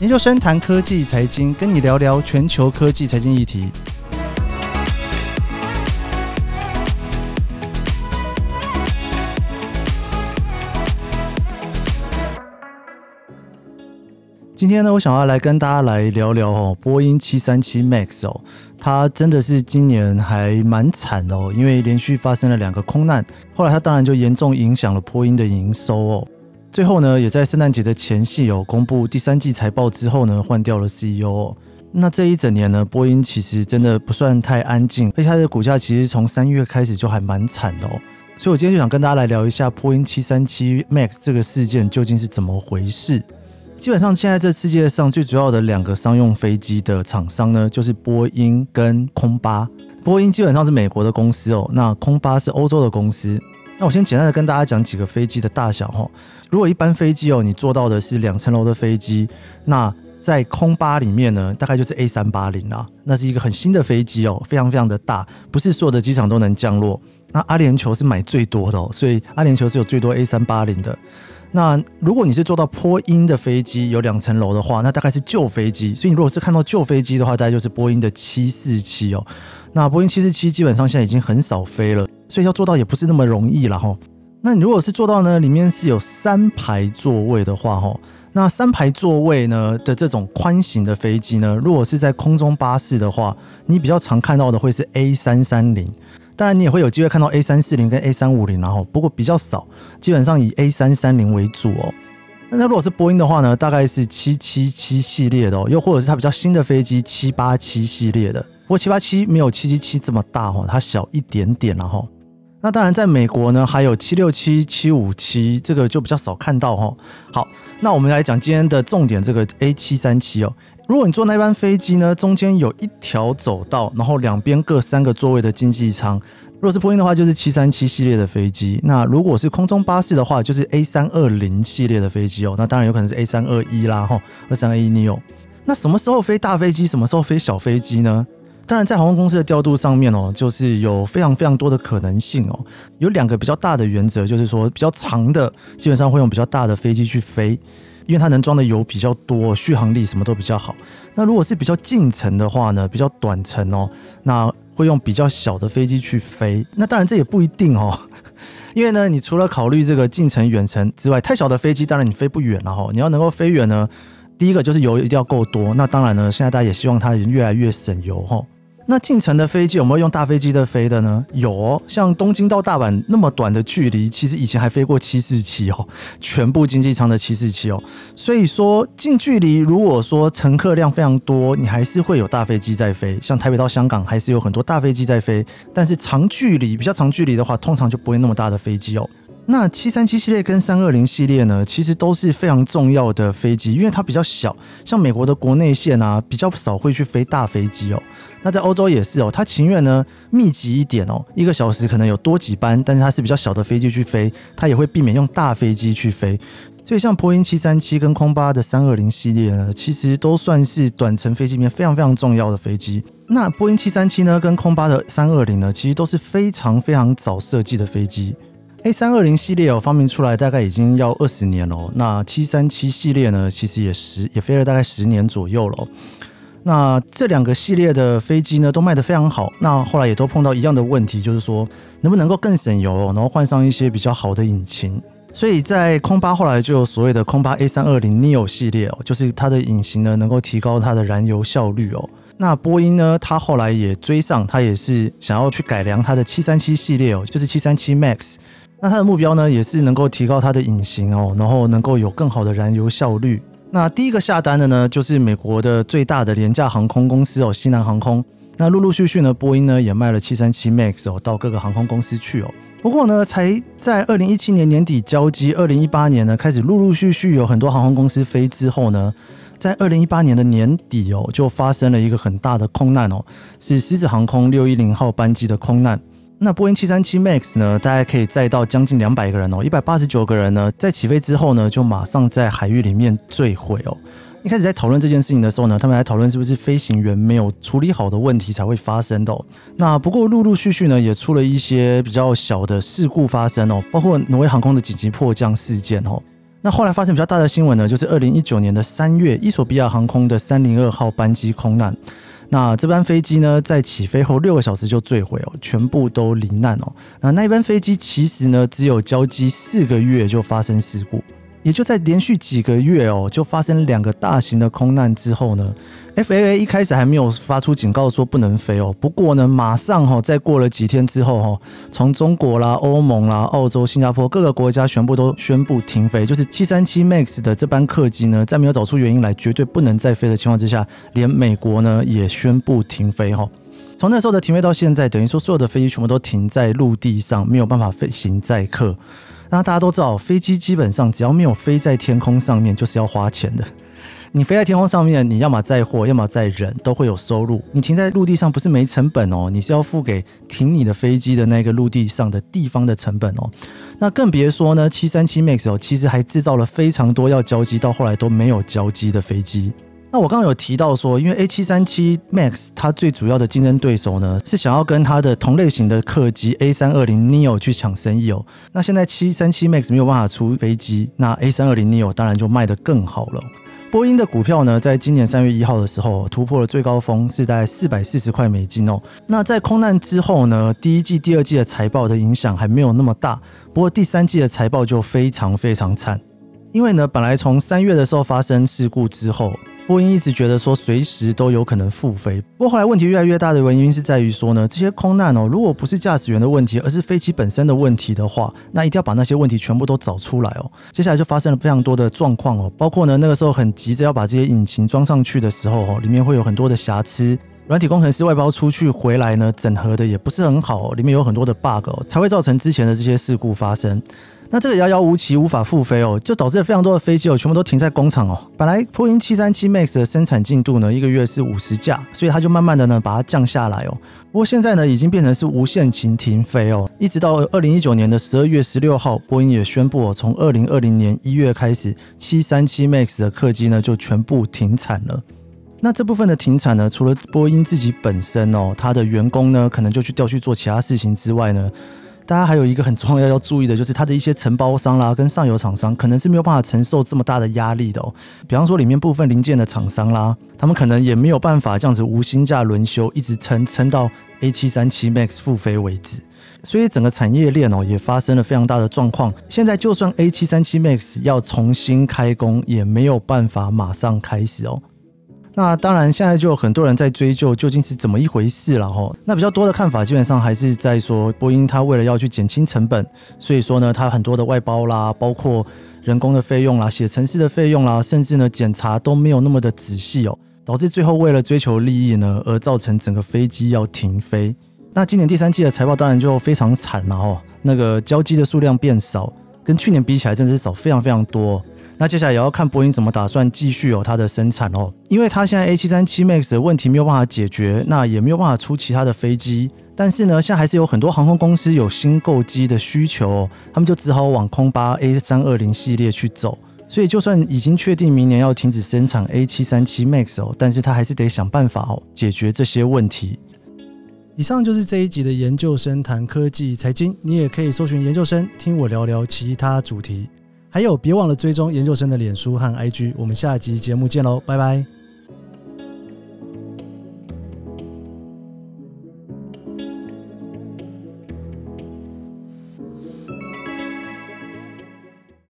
研究生谈科技财经，跟你聊聊全球科技财经议题。今天呢，我想要来跟大家来聊聊哦，波音七三七 MAX 哦，它真的是今年还蛮惨的哦，因为连续发生了两个空难，后来它当然就严重影响了波音的营收哦。最后呢，也在圣诞节的前夕有公布第三季财报之后呢，换掉了 CEO。那这一整年呢，波音其实真的不算太安静，而且它的股价其实从三月开始就还蛮惨的哦。所以我今天就想跟大家来聊一下波音七三七 MAX 这个事件究竟是怎么回事。基本上，现在这世界上最主要的两个商用飞机的厂商呢，就是波音跟空巴。波音基本上是美国的公司哦，那空巴是欧洲的公司。那我先简单的跟大家讲几个飞机的大小哈。如果一般飞机哦，你坐到的是两层楼的飞机，那在空巴里面呢，大概就是 A 三八零啦。那是一个很新的飞机哦，非常非常的大，不是所有的机场都能降落。那阿联酋是买最多的哦，所以阿联酋是有最多 A 三八零的。那如果你是坐到波音的飞机，有两层楼的话，那大概是旧飞机。所以你如果是看到旧飞机的话，大概就是波音的七四七哦。那波音七四七基本上现在已经很少飞了，所以要做到也不是那么容易了哈。那你如果是做到呢，里面是有三排座位的话哈，那三排座位呢的这种宽型的飞机呢，如果是在空中巴士的话，你比较常看到的会是 A 三三零。当然，你也会有机会看到 A 三四零跟 A 三五零，然后不过比较少，基本上以 A 三三零为主哦。那如果是波音的话呢，大概是七七七系列的哦，又或者是它比较新的飞机七八七系列的。不过七八七没有七七七这么大哦，它小一点点然后。那当然，在美国呢，还有七六七七五七，这个就比较少看到哈。好，那我们来讲今天的重点，这个 A 七三七哦。如果你坐那班飞机呢，中间有一条走道，然后两边各三个座位的经济舱。如果是波音的话，就是七三七系列的飞机。那如果是空中巴士的话，就是 A 三二零系列的飞机哦。那当然有可能是 A 三二一啦，哈，二三二一 neo。那什么时候飞大飞机，什么时候飞小飞机呢？当然，在航空公司的调度上面哦，就是有非常非常多的可能性哦。有两个比较大的原则，就是说比较长的，基本上会用比较大的飞机去飞。因为它能装的油比较多，续航力什么都比较好。那如果是比较近程的话呢，比较短程哦，那会用比较小的飞机去飞。那当然这也不一定哦，因为呢，你除了考虑这个近程、远程之外，太小的飞机当然你飞不远了哈。你要能够飞远呢，第一个就是油一定要够多。那当然呢，现在大家也希望它越来越省油哈。那进城的飞机有没有用大飞机的飞的呢？有哦，像东京到大阪那么短的距离，其实以前还飞过七四七哦，全部经济舱的七四七哦。所以说近距离，如果说乘客量非常多，你还是会有大飞机在飞。像台北到香港还是有很多大飞机在飞，但是长距离比较长距离的话，通常就不会那么大的飞机哦。那七三七系列跟三二零系列呢，其实都是非常重要的飞机，因为它比较小。像美国的国内线啊，比较少会去飞大飞机哦。那在欧洲也是哦，它情愿呢密集一点哦，一个小时可能有多几班，但是它是比较小的飞机去飞，它也会避免用大飞机去飞。所以像波音七三七跟空巴的三二零系列呢，其实都算是短程飞机里面非常非常重要的飞机。那波音七三七呢，跟空巴的三二零呢，其实都是非常非常早设计的飞机。A 三二零系列哦，发明出来大概已经要二十年了。那七三七系列呢，其实也十也飞了大概十年左右了。那这两个系列的飞机呢，都卖得非常好。那后来也都碰到一样的问题，就是说能不能够更省油，然后换上一些比较好的引擎。所以在空巴后来就有所谓的空巴 A 三二零 neo 系列哦，就是它的引擎呢能够提高它的燃油效率哦。那波音呢？它后来也追上，它也是想要去改良它的七三七系列哦，就是七三七 MAX。那它的目标呢，也是能够提高它的隐形哦，然后能够有更好的燃油效率。那第一个下单的呢，就是美国的最大的廉价航空公司哦，西南航空。那陆陆续续呢，波音呢也卖了七三七 MAX 哦，到各个航空公司去哦。不过呢，才在二零一七年年底交机，二零一八年呢开始陆陆续续有很多航空公司飞之后呢。在二零一八年的年底哦，就发生了一个很大的空难哦，是狮子航空六一零号班机的空难。那波音七三七 MAX 呢，大概可以载到将近两百个人哦，一百八十九个人呢，在起飞之后呢，就马上在海域里面坠毁哦。一开始在讨论这件事情的时候呢，他们还讨论是不是飞行员没有处理好的问题才会发生的。那不过陆陆续续呢，也出了一些比较小的事故发生哦，包括挪威航空的紧急迫降事件哦。那后来发生比较大的新闻呢，就是二零一九年的三月，伊索比亚航空的三零二号班机空难。那这班飞机呢，在起飞后六个小时就坠毁哦，全部都罹难哦。那那一班飞机其实呢，只有交机四个月就发生事故。也就在连续几个月哦，就发生两个大型的空难之后呢，FAA 一开始还没有发出警告说不能飞哦。不过呢，马上哈，再过了几天之后哈，从中国啦、欧盟啦、澳洲、新加坡各个国家全部都宣布停飞，就是七三七 MAX 的这班客机呢，在没有找出原因来绝对不能再飞的情况之下，连美国呢也宣布停飞哈。从那时候的停飞到现在，等于说所有的飞机全部都停在陆地上，没有办法飞行载客。那大家都知道，飞机基本上只要没有飞在天空上面，就是要花钱的。你飞在天空上面，你要么载货，要么载人，都会有收入。你停在陆地上不是没成本哦，你是要付给停你的飞机的那个陆地上的地方的成本哦。那更别说呢，七三七 MAX 哦，其实还制造了非常多要交机到后来都没有交机的飞机。那我刚刚有提到说，因为 A 七三七 MAX 它最主要的竞争对手呢，是想要跟它的同类型的客机 A 三二零 neo 去抢生意哦。那现在七三七 MAX 没有办法出飞机，那 A 三二零 neo 当然就卖得更好了。波音的股票呢，在今年三月一号的时候突破了最高峰，是在四百四十块美金哦。那在空难之后呢，第一季、第二季的财报的影响还没有那么大，不过第三季的财报就非常非常惨，因为呢，本来从三月的时候发生事故之后。波音一直觉得说随时都有可能复飞，不过后来问题越来越大的原因是在于说呢，这些空难哦，如果不是驾驶员的问题，而是飞机本身的问题的话，那一定要把那些问题全部都找出来哦。接下来就发生了非常多的状况哦，包括呢那个时候很急着要把这些引擎装上去的时候哦，里面会有很多的瑕疵，软体工程师外包出去回来呢，整合的也不是很好，里面有很多的 bug，才会造成之前的这些事故发生。那这个遥遥无期，无法复飞哦，就导致了非常多的飞机哦，全部都停在工厂哦。本来波音七三七 MAX 的生产进度呢，一个月是五十架，所以它就慢慢的呢把它降下来哦。不过现在呢，已经变成是无限期停飞哦，一直到二零一九年的十二月十六号，波音也宣布哦，从二零二零年一月开始，七三七 MAX 的客机呢就全部停产了。那这部分的停产呢，除了波音自己本身哦，它的员工呢可能就去调去做其他事情之外呢。大家还有一个很重要要注意的，就是它的一些承包商啦，跟上游厂商可能是没有办法承受这么大的压力的哦。比方说，里面部分零件的厂商啦，他们可能也没有办法这样子无薪假轮休，一直撑撑到 A 七三七 MAX 复飞为止。所以整个产业链哦，也发生了非常大的状况。现在就算 A 七三七 MAX 要重新开工，也没有办法马上开始哦。那当然，现在就有很多人在追究究竟是怎么一回事了哈。那比较多的看法，基本上还是在说，波音它为了要去减轻成本，所以说呢，它很多的外包啦，包括人工的费用啦、写程式的费用啦，甚至呢检查都没有那么的仔细哦，导致最后为了追求利益呢，而造成整个飞机要停飞。那今年第三季的财报当然就非常惨了哦，那个交机的数量变少，跟去年比起来，真的是少非常非常多。那接下来也要看波音怎么打算继续有它的生产哦，因为它现在 A 七三七 MAX 的问题没有办法解决，那也没有办法出其他的飞机。但是呢，现在还是有很多航空公司有新购机的需求，他们就只好往空巴 A 三二零系列去走。所以就算已经确定明年要停止生产 A 七三七 MAX 哦，但是他还是得想办法哦解决这些问题。以上就是这一集的研究生谈科技财经，你也可以搜寻研究生听我聊聊其他主题。还有，别忘了追踪研究生的脸书和 IG。我们下一集节目见喽，拜拜。